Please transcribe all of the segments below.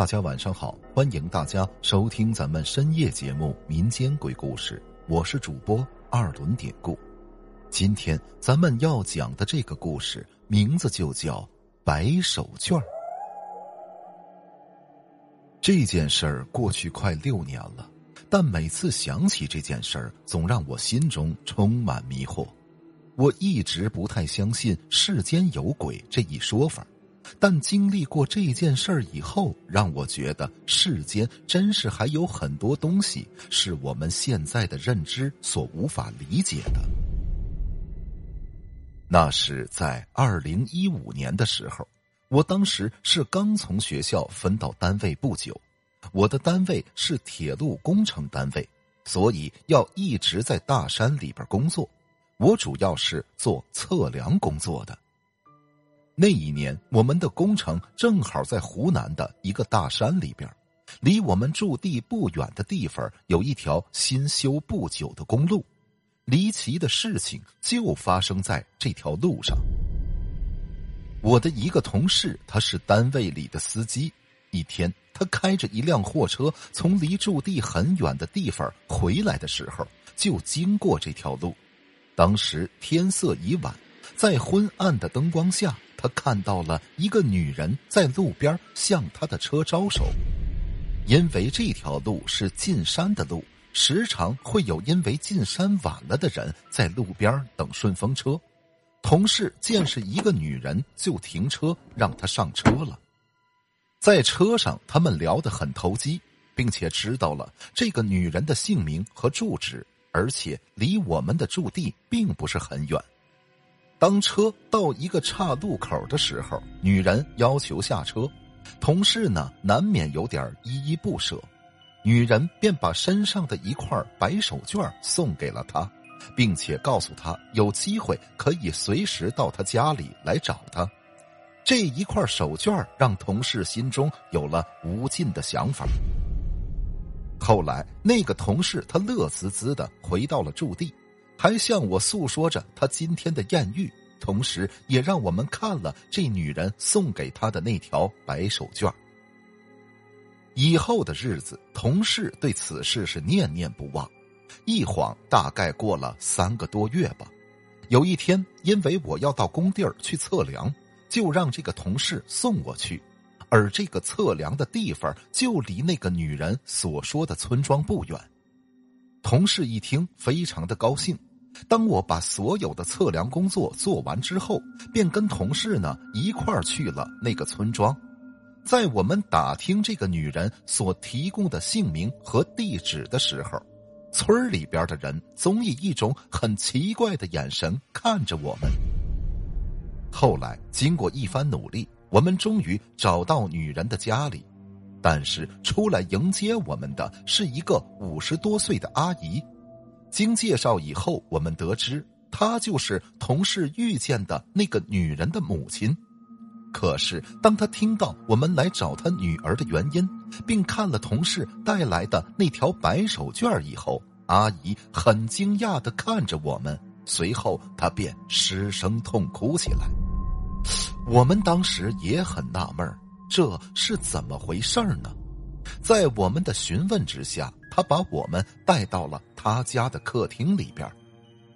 大家晚上好，欢迎大家收听咱们深夜节目《民间鬼故事》，我是主播二轮典故。今天咱们要讲的这个故事名字就叫《白手绢》。这件事儿过去快六年了，但每次想起这件事儿，总让我心中充满迷惑。我一直不太相信世间有鬼这一说法。但经历过这件事儿以后，让我觉得世间真是还有很多东西是我们现在的认知所无法理解的。那是在二零一五年的时候，我当时是刚从学校分到单位不久，我的单位是铁路工程单位，所以要一直在大山里边工作。我主要是做测量工作的。那一年，我们的工程正好在湖南的一个大山里边，离我们驻地不远的地方有一条新修不久的公路。离奇的事情就发生在这条路上。我的一个同事，他是单位里的司机。一天，他开着一辆货车从离驻地很远的地方回来的时候，就经过这条路。当时天色已晚，在昏暗的灯光下。他看到了一个女人在路边向他的车招手，因为这条路是进山的路，时常会有因为进山晚了的人在路边等顺风车。同事见是一个女人，就停车让她上车了。在车上，他们聊得很投机，并且知道了这个女人的姓名和住址，而且离我们的驻地并不是很远。当车到一个岔路口的时候，女人要求下车，同事呢难免有点依依不舍，女人便把身上的一块白手绢送给了他，并且告诉他有机会可以随时到他家里来找他。这一块手绢让同事心中有了无尽的想法。后来，那个同事他乐滋滋的回到了驻地。还向我诉说着他今天的艳遇，同时也让我们看了这女人送给他的那条白手绢。以后的日子，同事对此事是念念不忘。一晃大概过了三个多月吧。有一天，因为我要到工地儿去测量，就让这个同事送我去。而这个测量的地方就离那个女人所说的村庄不远。同事一听，非常的高兴。当我把所有的测量工作做完之后，便跟同事呢一块儿去了那个村庄。在我们打听这个女人所提供的姓名和地址的时候，村里边的人总以一种很奇怪的眼神看着我们。后来经过一番努力，我们终于找到女人的家里，但是出来迎接我们的是一个五十多岁的阿姨。经介绍以后，我们得知她就是同事遇见的那个女人的母亲。可是，当她听到我们来找她女儿的原因，并看了同事带来的那条白手绢以后，阿姨很惊讶的看着我们，随后她便失声痛哭起来。我们当时也很纳闷这是怎么回事呢？在我们的询问之下。他把我们带到了他家的客厅里边，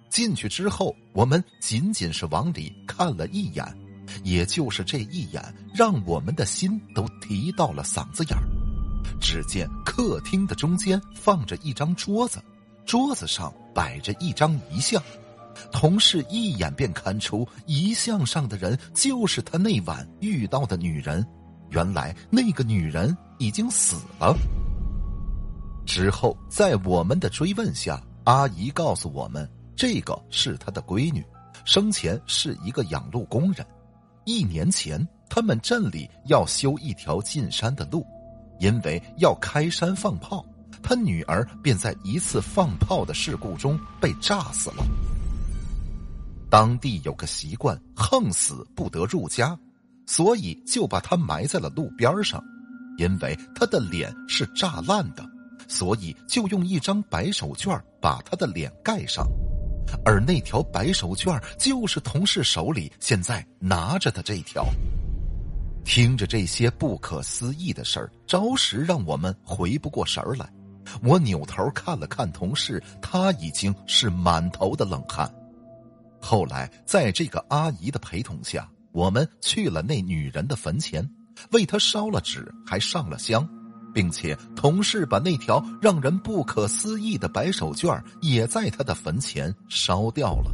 进去之后，我们仅仅是往里看了一眼，也就是这一眼，让我们的心都提到了嗓子眼儿。只见客厅的中间放着一张桌子，桌子上摆着一张遗像，同事一眼便看出遗像上的人就是他那晚遇到的女人。原来那个女人已经死了。之后，在我们的追问下，阿姨告诉我们，这个是她的闺女，生前是一个养路工人。一年前，他们镇里要修一条进山的路，因为要开山放炮，他女儿便在一次放炮的事故中被炸死了。当地有个习惯，横死不得入家，所以就把他埋在了路边上，因为他的脸是炸烂的。所以就用一张白手绢把他的脸盖上，而那条白手绢就是同事手里现在拿着的这条。听着这些不可思议的事儿，着实让我们回不过神儿来。我扭头看了看同事，他已经是满头的冷汗。后来，在这个阿姨的陪同下，我们去了那女人的坟前，为她烧了纸，还上了香，并且同事把那条让人不可思议的白手绢也在他的坟前烧掉了。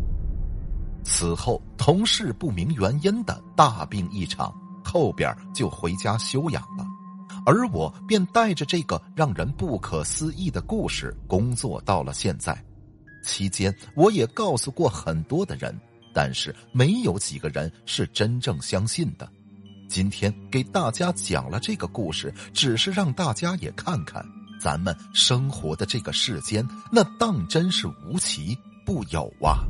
此后，同事不明原因的大病一场，后边就回家休养了。而我便带着这个让人不可思议的故事工作到了现在。期间，我也告诉过很多的人，但是没有几个人是真正相信的。今天给大家讲了这个故事，只是让大家也看看咱们生活的这个世间，那当真是无奇不有啊。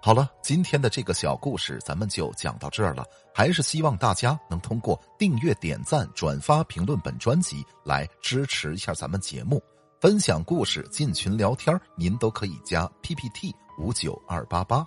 好了，今天的这个小故事咱们就讲到这儿了。还是希望大家能通过订阅、点赞、转发、评论本专辑来支持一下咱们节目，分享故事、进群聊天，您都可以加 PPT 五九二八八。